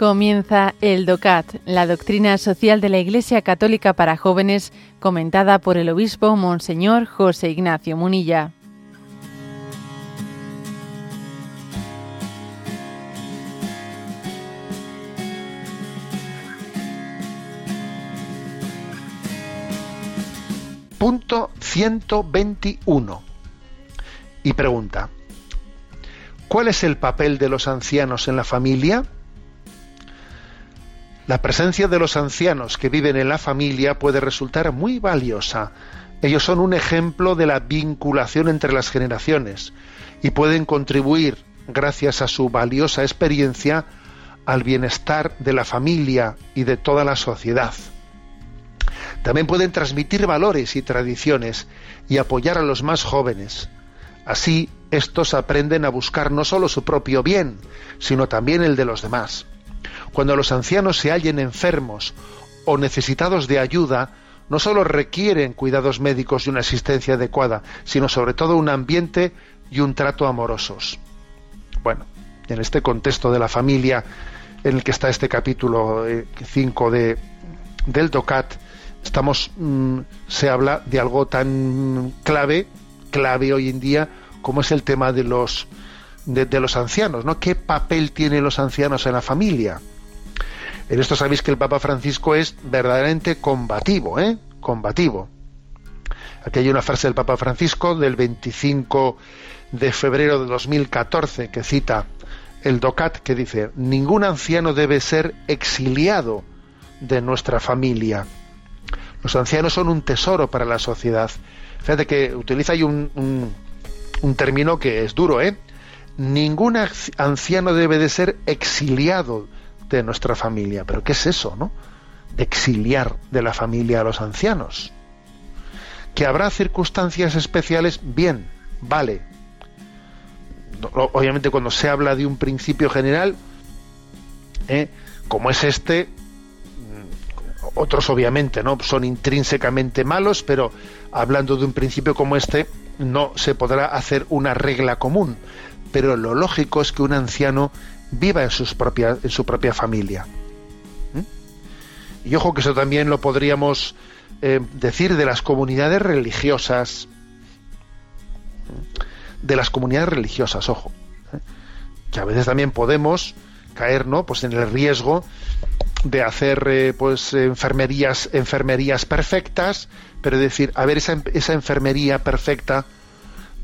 Comienza el DOCAT, la doctrina social de la Iglesia Católica para jóvenes, comentada por el obispo Monseñor José Ignacio Munilla. Punto 121. Y pregunta, ¿cuál es el papel de los ancianos en la familia? La presencia de los ancianos que viven en la familia puede resultar muy valiosa. Ellos son un ejemplo de la vinculación entre las generaciones y pueden contribuir, gracias a su valiosa experiencia, al bienestar de la familia y de toda la sociedad. También pueden transmitir valores y tradiciones y apoyar a los más jóvenes. Así, estos aprenden a buscar no solo su propio bien, sino también el de los demás. Cuando los ancianos se hallen enfermos o necesitados de ayuda, no solo requieren cuidados médicos y una asistencia adecuada, sino sobre todo un ambiente y un trato amorosos. Bueno, en este contexto de la familia en el que está este capítulo 5 eh, de, del DOCAT, estamos, mm, se habla de algo tan clave, clave hoy en día, como es el tema de los, de, de los ancianos, ¿no? ¿Qué papel tienen los ancianos en la familia? En esto sabéis que el Papa Francisco es verdaderamente combativo, ¿eh? Combativo. Aquí hay una frase del Papa Francisco del 25 de febrero de 2014 que cita el DOCAT que dice, ningún anciano debe ser exiliado de nuestra familia. Los ancianos son un tesoro para la sociedad. Fíjate que utiliza ahí un, un, un término que es duro, ¿eh? Ningún anciano debe de ser exiliado de nuestra familia. Pero ¿qué es eso, no? Exiliar de la familia a los ancianos. Que habrá circunstancias especiales, bien, vale. Obviamente cuando se habla de un principio general, ¿eh? como es este, mm, otros obviamente no son intrínsecamente malos, pero hablando de un principio como este, no se podrá hacer una regla común. Pero lo lógico es que un anciano viva en, sus propias, en su propia familia. ¿Mm? Y ojo que eso también lo podríamos eh, decir de las comunidades religiosas. ¿Mm? De las comunidades religiosas, ojo. ¿eh? Que a veces también podemos caer ¿no? pues en el riesgo de hacer eh, pues enfermerías enfermerías perfectas pero decir a ver esa, esa enfermería perfecta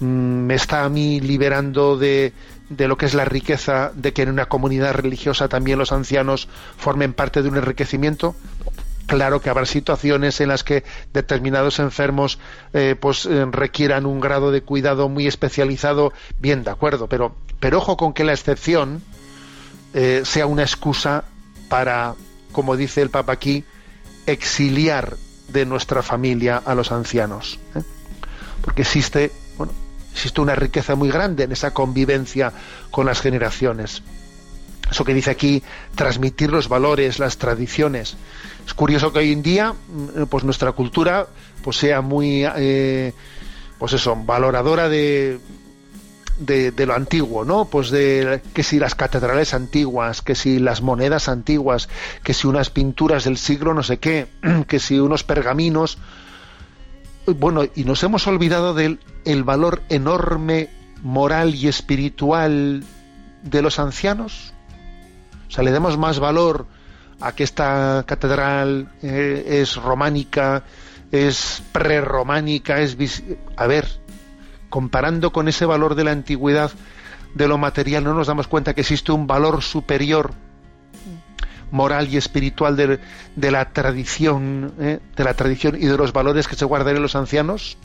mm, me está a mí liberando de, de lo que es la riqueza de que en una comunidad religiosa también los ancianos formen parte de un enriquecimiento. Claro que habrá situaciones en las que determinados enfermos eh, pues eh, requieran un grado de cuidado muy especializado. Bien de acuerdo pero pero ojo con que la excepción eh, sea una excusa para como dice el papa aquí exiliar de nuestra familia a los ancianos porque existe existe una riqueza muy grande en esa convivencia con las generaciones. Eso que dice aquí, transmitir los valores, las tradiciones. Es curioso que hoy en día, mm, pues nuestra cultura, pues sea muy, eh, pues eso, valoradora de, de, de, lo antiguo, ¿no? Pues de que si las catedrales antiguas, que si las monedas antiguas, que si unas pinturas del siglo no sé qué, que si unos pergaminos, bueno, y nos hemos olvidado del el valor enorme moral y espiritual de los ancianos. O sea, le damos más valor a que esta catedral eh, es románica, es prerrománica, es a ver, comparando con ese valor de la antigüedad de lo material, no nos damos cuenta que existe un valor superior moral y espiritual de, la tradición, ¿eh? de la tradición y de los valores que se guardan en los ancianos?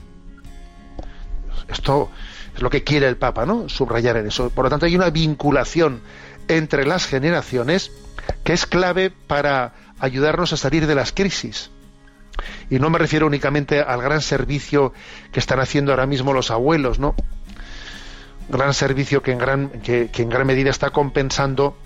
Esto es lo que quiere el Papa, ¿no? Subrayar en eso. Por lo tanto, hay una vinculación entre las generaciones que es clave para ayudarnos a salir de las crisis. Y no me refiero únicamente al gran servicio que están haciendo ahora mismo los abuelos, ¿no? Gran servicio que en gran, que en gran medida está compensando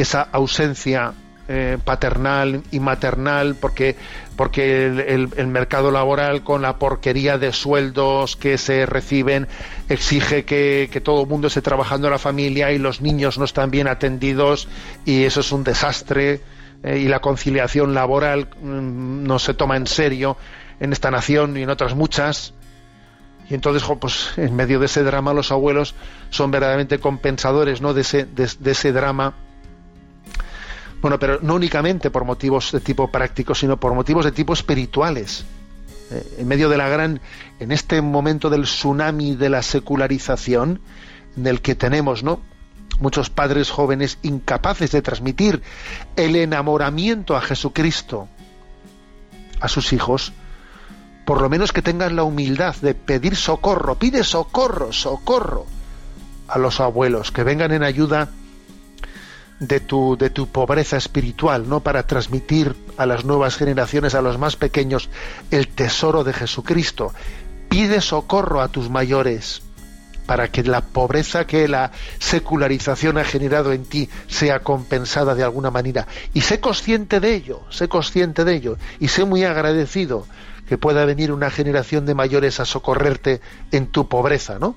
esa ausencia eh, paternal y maternal, porque, porque el, mercado laboral con la porquería de sueldos que se reciben exige que, todo el mundo esté trabajando en la familia y los niños no están bien atendidos y eso es un desastre eh, y la conciliación laboral mm, no se toma en serio en esta nación y en otras muchas. Y entonces, pues en medio de ese drama los abuelos son verdaderamente compensadores ¿no? de, ese, de ese drama bueno, pero no únicamente por motivos de tipo práctico, sino por motivos de tipo espirituales. Eh, en medio de la gran, en este momento del tsunami de la secularización, en el que tenemos, ¿no? Muchos padres jóvenes incapaces de transmitir el enamoramiento a Jesucristo a sus hijos, por lo menos que tengan la humildad de pedir socorro, pide socorro, socorro a los abuelos, que vengan en ayuda de tu, de tu pobreza espiritual, ¿no? Para transmitir a las nuevas generaciones, a los más pequeños, el tesoro de Jesucristo. Pide socorro a tus mayores para que la pobreza que la secularización ha generado en ti sea compensada de alguna manera. Y sé consciente de ello, sé consciente de ello, y sé muy agradecido que pueda venir una generación de mayores a socorrerte en tu pobreza, ¿no?